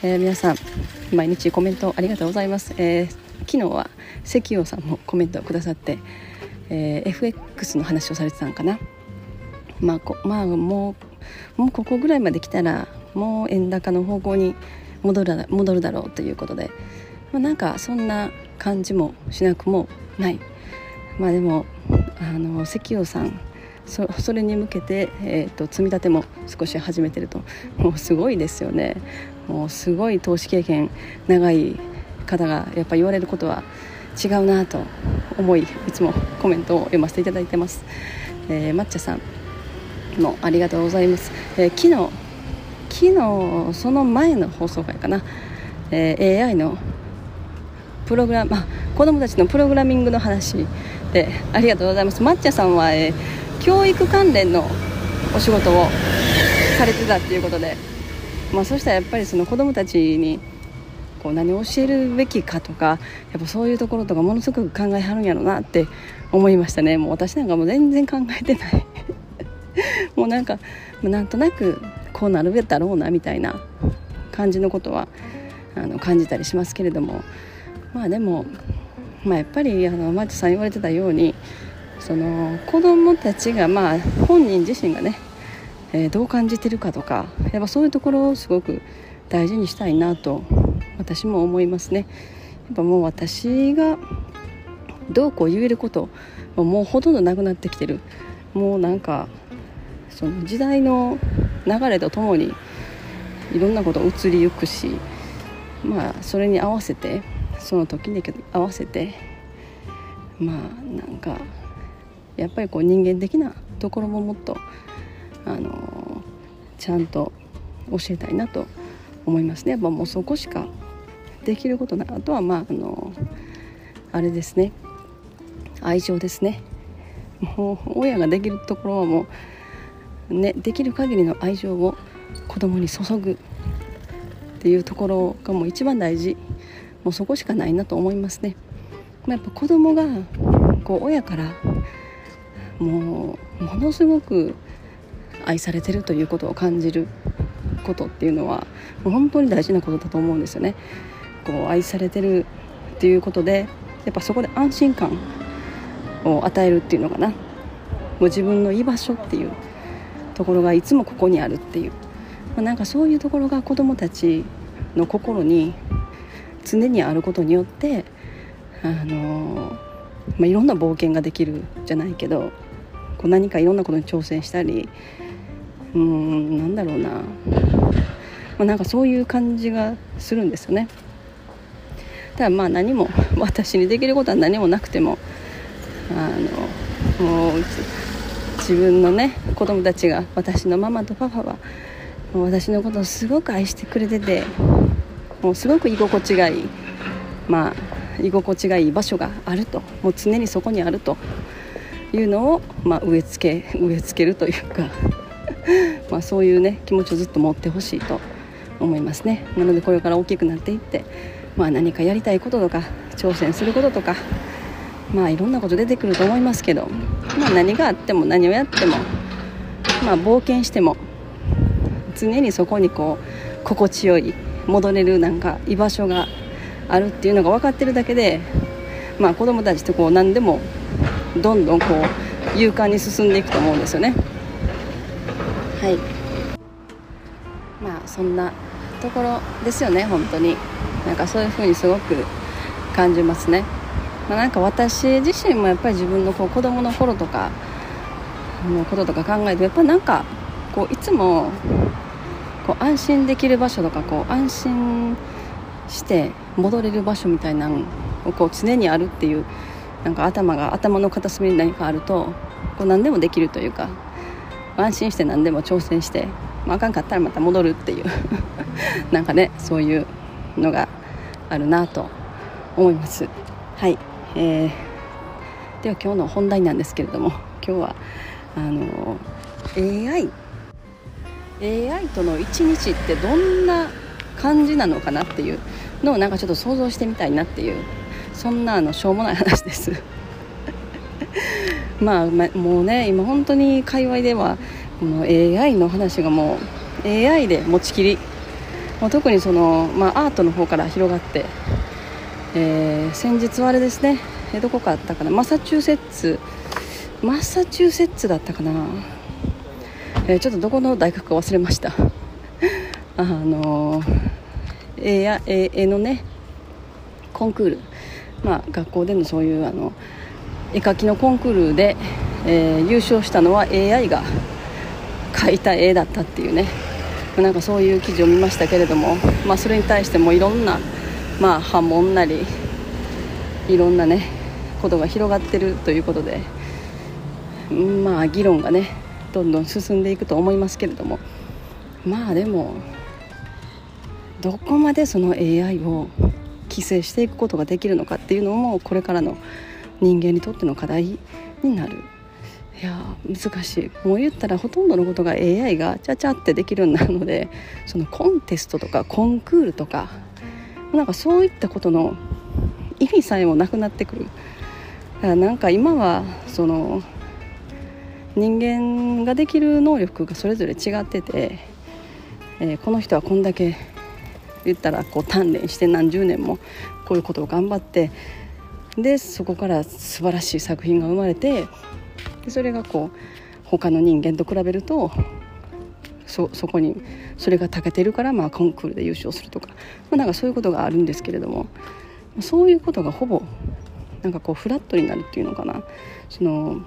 えー皆さん毎日コメントありがとうございます、えー昨日は関陽さんもコメントをくださって、えー FX の話をされてたんかな。まあこまあもうもうここぐらいまで来たらもう円高の方向に戻るだ戻るだろうということで、まあ、なんかそんな感じもしなくもない。まあでもあの関陽さんそそれに向けて、えー、と積み立ても少し始めてるともうすごいですよね。もうすごい投資経験長い方がやっぱ言われることは違うなと思いいつもコメントを読ませていただいてます、えー、抹茶さんもありがとうございます、えー昨日昨日その前の放送回かな、えー AI のプログラムあ子供たちのプログラミングの話でありがとうございます。抹茶さんは、えー教育関連のお仕事をされてたっていうことで、まあ、そしたらやっぱりその子供たちにこう何を教えるべきかとかやっぱそういうところとかものすごく考えはるんやろうなって思いましたね。もう私なんかもう全然考えてない。もうなんかなんとなくこうなるべだろうなみたいな感じのことはあの感じたりしますけれども。まあでも、まあ、やっぱりあのマッチさん言われてたようにその子供たちがまあ本人自身がね、えーどう感じてるかとかやっぱそういうところをすごく大事にしたいなと私も思いますね。やっぱもう私がどうこう言えることもうほとんどなくなってきてるもうなんかその時代の流れとともにいろんなこと移りゆくしまあそれに合わせてその時に合わせてまあなんかやっぱりこう人間的なところももっとあのちゃんと教えたいなと思いますね。やっぱもうそこしかできることない。あとはまああのあれですね。愛情ですね。もう親ができるところはもうねできる限りの愛情を子供に注ぐっていうところがもう一番大事。もうそこしかないなと思いますね。まあやっぱ子供がこう親からもうものすごく愛されてるということを感じることっていうのはもう本当に大事なことだと思うんですよね。こう愛されてるっていうことでやっぱそこで安心感を与えるっていうのかなもう自分の居場所っていうところがいつもここにあるっていう、まあ、なんかそういうところが子どもたちの心に常にあることによってあの、まあ、いろんな冒険ができるじゃないけどこう何かいろんなことに挑戦したりうーんなんだろうな、まあ、なんかそういう感じがするんですよね。ただまあ何も私にできることは何もなくてもあのもう自分のね子供たちが私のママとパパはもう私のことをすごく愛してくれててもうすごく居心地がいい。まあ居心地がいい場所があると。もう常にそこにあるというのを、まあ、植え付け植え付けるというか。まあそういうね気持ちをずっと持ってほしいと思いますねなのでこれから大きくなっていって、まあ、何かやりたいこととか挑戦することとかまあいろんなこと出てくると思いますけど、まあ、何があっても何をやっても、まあ、冒険しても常にそこにこう心地よい戻れるなんか居場所があるっていうのが分かってるだけで、まあ、子供たちとこう何でもどんどんこう勇敢に進んでいくと思うんですよね。はい。まあそんなところですよね本当に。なんかそういう風にすごく感じますね、まあ、なんか私自身もやっぱり自分のこう子供の頃とかのこととか考えてやっぱなんかこういつもこう安心できる場所とかこう安心して戻れる場所みたいなのをこう常にあるっていうなんか頭が頭の片隅に何かあるとこう何でもできるというか安心して何でも挑戦して、まあ、あかんかったらまた戻るっていう なんかねそういうのがあるなと思います。はい、えー、では今日の本題なんですけれども今日はあの AI AI との一日ってどんな感じなのかなっていうのをなんかちょっと想像してみたいなっていうそんなあのしょうもない話です。まあ、ま、もうね今本当に界隈ではこの AI の話がもう AI で持ちきり。もう特にその、まあ、アートの方から広がって、えー、先日はあれですねどこかあったかなマサチューセッツマサチューセッツだったかな、えー、ちょっとどこの大学か忘れました。あの絵や絵のねコンクール。まあ学校でのそういうあの絵描きのコンクールで、えー、優勝したのは AI が描いた絵だったっていうね。なんかそういう記事を見ましたけれども、まあ、それに対してもいろんな、まあ、波紋なりいろんなねことが広がってるということでまあ議論がねどんどん進んでいくと思いますけれどもまあでもどこまでその AI を規制していくことができるのかっていうのもこれからの人間にとっての課題になる。いや難しい。もう言ったらほとんどのことが AI がちゃちゃってできるようになるのでそのコンテストとかコンクールとかなんかそういったことの意味さえもなくなってくる。だからなんか今はその人間ができる能力がそれぞれ違ってて、えー、この人はこんだけ言ったらこう鍛錬して何十年もこういうことを頑張ってでそこから素晴らしい作品が生まれてそれがこう他の人間と比べるとそそこにそれが長けてるからまあコンクールで優勝するとか,、まあ、なんかそういうことがあるんですけれどもそういうことがほぼなんかこうフラットになるっていうのかな。その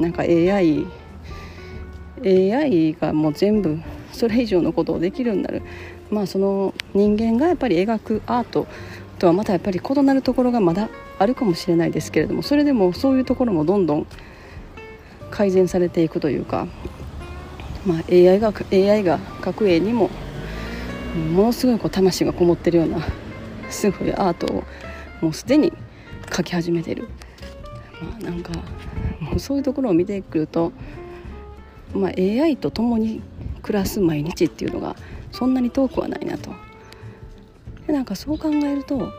なんか AI AI がもう全部それ以上のことをできるようになる。まあその人間がやっぱり描くアートとはまたやっぱり異なるところがまだあるかもしれないですけれどもそれでもそういうところもどんどん改善されていくというか、まあ、AI が AI が描く絵にもものすごいこう魂がこもってるようなすごいアートをもうすでに描き始めてる、まあ、なんかもうそういうところを見てくると、まあ、AI と共に暮らす毎日っていうのがそんなに遠くはないなと。でなんかそう考えると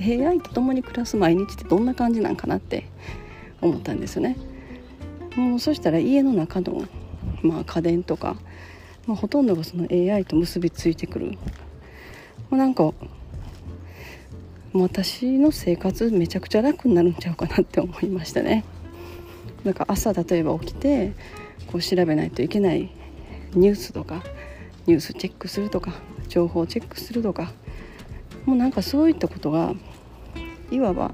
AI と共に暮らす毎日ってどんな感じなんかなって思ったんですよね。もうそしたら家の中の、まあ、家電とか、まあ、ほとんどがその AI と結びついてくる、まあ、なんか私の生活めちゃくちゃ楽になるんちゃうかなって思いましたね。なんか朝例えば起きてこう調べないといけないニュースとかニュースチェックするとか情報をチェックするとかもうなんかそういったことがいわば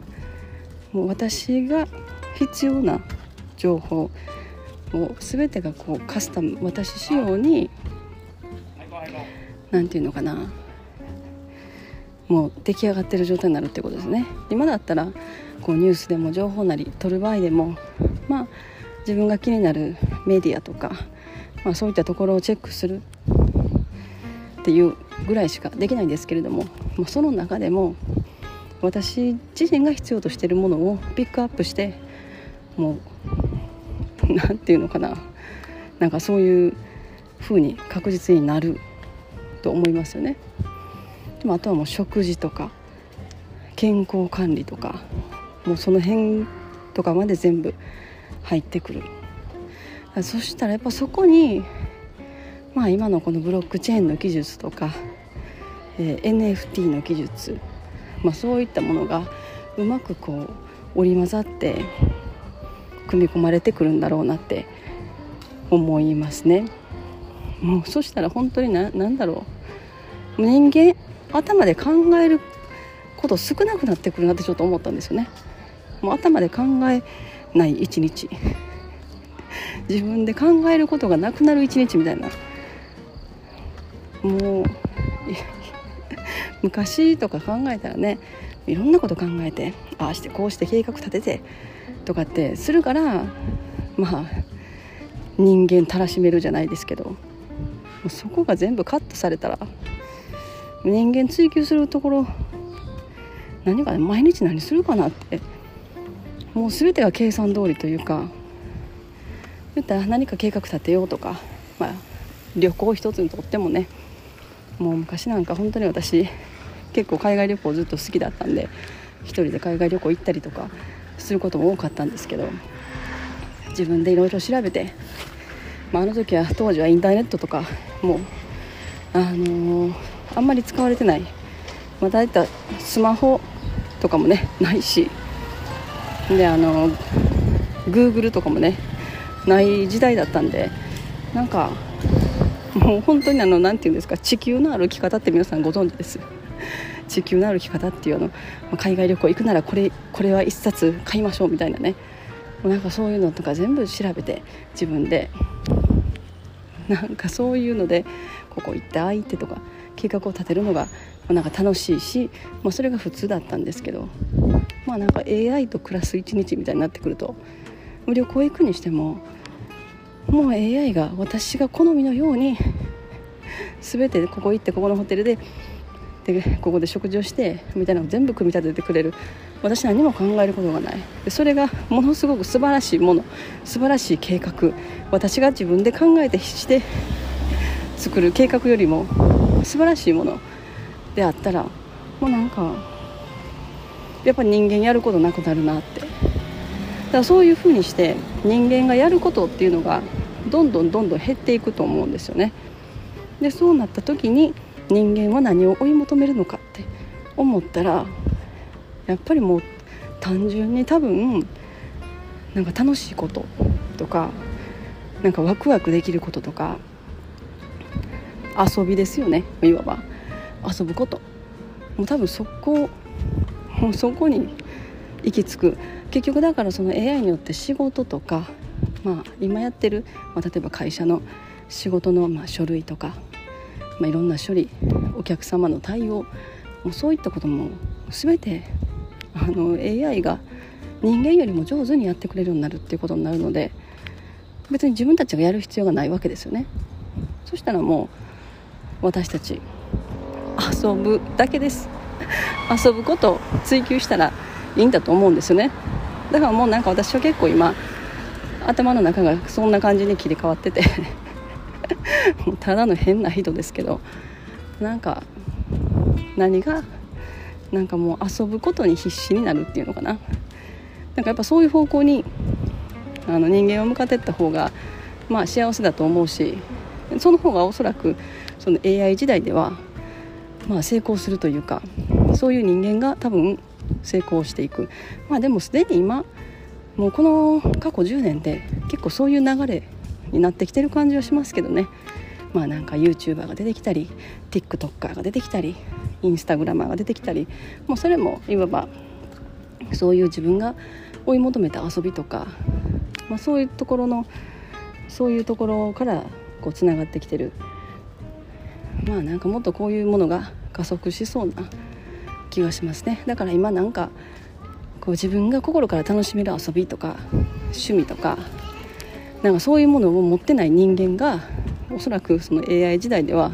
もう私が必要な情報もう全てがこうカスタム私仕様に何て言うのかなもう出来上がってる状態になるってことですね。今だったらこうニュースでも情報なり取る場合でもまあ自分が気になるメディアとか、まあ、そういったところをチェックする。っていうぐらいしかできないんですけれどももうその中でも私自身が必要としてるものをピックアップしてもう 何て言うのかななんかそういう風に確実になると思いますよね。でもあとはもう食事とか健康管理とかもうその辺とかまで全部入ってくるそしたらやっぱそこにまあ今のこのブロックチェーンの技術とか、えー、NFT の技術、まあ、そういったものがうまくこう織り交ざって組み込まれてくるんだろうなって思いますね。もうそしたら本当に何だろう。人間頭で考えること少なくなってくるなってちょっと思ったんですよね。もう頭で考えない一日。自分で考えることがなくなる一日みたいな。もう昔とか考えたらねいろんなこと考えてああしてこうして計画立ててとかってするからまあ人間たらしめるじゃないですけどそこが全部カットされたら人間追求するところ何か毎日何するかなってもう全てが計算通りというか言ったら何か計画立てようとか、まあ、旅行一つにとってもねもう昔なんか本当に私結構海外旅行ずっと好きだったんで一人で海外旅行行ったりとかすることも多かったんですけど自分でいろいろ調べて、まあ、あの時は当時はインターネットとかもうあのー、あんまり使われてない。またいたスマホとかもねないしであの Google とかもねない時代だったんでなんかもう本当にあの何て言うんですか地球の歩き方って皆さんご存知です？地球の歩き方っていうの海外旅行行くならこれこれは1冊買いましょうみたいなね。もうなんかそういうのとか全部調べて自分で。なんかそういうのでここ行ってああ行ってとか計画を立てるのがなんか楽しいし、まあ、それが普通だったんですけどまあなんか AI と暮らす一日みたいになってくると旅行行くにしてももう AI が私が好みのように全てここ行ってここのホテルででここで食事をしてみたいなのを全部組み立ててくれる。私何も考えることがない。でそれがものすごく素晴らしいもの。素晴らしい計画。私が自分で考えてして作る計画よりも素晴らしいもの。であったらもうなんかやっぱ人間やることなくなるなって。だからそういうふうにして人間がやることっていうのがどんどんどんどん減っていくと思うんですよね。でそうなった時に人間は何を追い求めるのかって思ったらやっぱりもう単純に多分なんか楽しいこととかなんかワクワクできることとか遊びですよねいわば。遊ぶこと。もう多分そこもうそこに行き着く。結局だからその AI によって仕事とか、まあ、今やってる、まあ、例えば会社の仕事のまあ書類とかまあ、いろんな処理お客様の対応もうそういったことも全てあの AI が人間よりも上手にやってくれるようになるっていうことになるので別に自分たちがやる必要がないわけですよね。そしたらもう私たち遊ぶだけです。遊ぶことを追求したらいいんだと思うんですよね。だからもうなんか私は結構今頭の中がそんな感じに切り替わってて もうただの変な人ですけどなんか何がなんかもう遊ぶことに必死になるっていうのかな。なんかやっぱそういう方向にあの人間を向かっていった方がまあ幸せだと思うしその方がおそらくその AI 時代ではまあ成功するというかそういう人間が多分成功していく。まあでもすでに今もうこの過去10年で結構そういう流れになってきてる感じはしますけどね。まあなんか YouTuber が出てきたり TikToker が出てきたりインスタグラマーが出てきたりもうそれもいわばそういう自分が追い求めた遊びとか、まあ、そういうところのそういうところからこうつながってきてる。まあなんかもっとこういうものが加速しそうな気がしますね。だから今なんかこう自分が心から楽しめる遊びとか趣味とかなんかそういうものを持ってない人間がおそらくその AI 時代では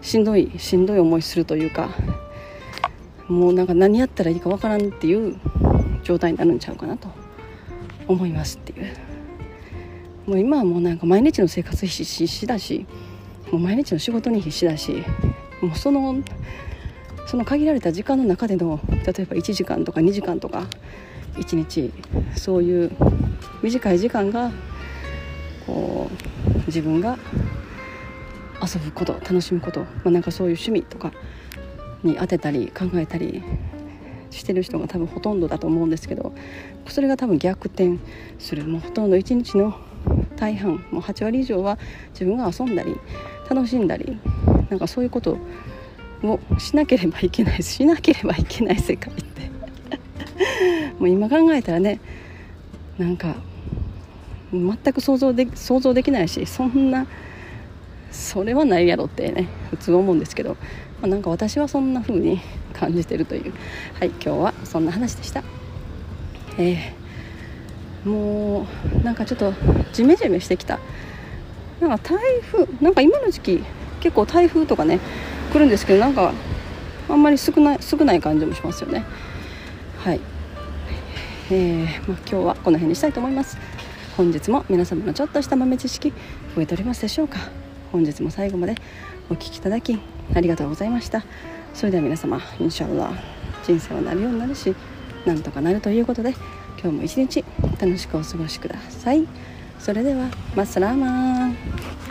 しんどいしんどい思いするというかもうなんか何やったらいいかわからんっていう状態になるんちゃうかなと思いますっていう。もう今はもうなんか毎日の生活必死だしもう毎日の仕事に必死だしもうそのその限られた時間の中での例えば1時間とか2時間とか1日そういう短い時間がこう自分が遊ぶこと楽しむこと、まあ、なんかそういう趣味とかに当てたり考えたりしてる人が多分ほとんどだと思うんですけどそれが多分逆転する。もうほとんど一日の大半もう8割以上は自分が遊んだり楽しんだりなんかそういうことをしなければいけないしなければいけない世界って。もう今考えたらねなんか全く想像で想像できないしそんなそれはないやろってね普通思うんですけど、まあ、なんか私はそんな風に感じてるという。はい今日はそんな話でした。えー、もうなんかちょっとジメジメしてきた。なんか台風なんか今の時期結構台風とかね来るんですけどなんかあんまり少ない少ない感じもしますよね。はい。えー、まあ、今日はこの辺にしたいと思います。本日も皆様のちょっとした豆知識増えておりますでしょうか。本日も最後までお聴きいただきありがとうございました。それでは皆様インシャアラ人生はなるようになるしなんとかなるということで今日も一日楽しくお過ごしください。それではマッサラーマン。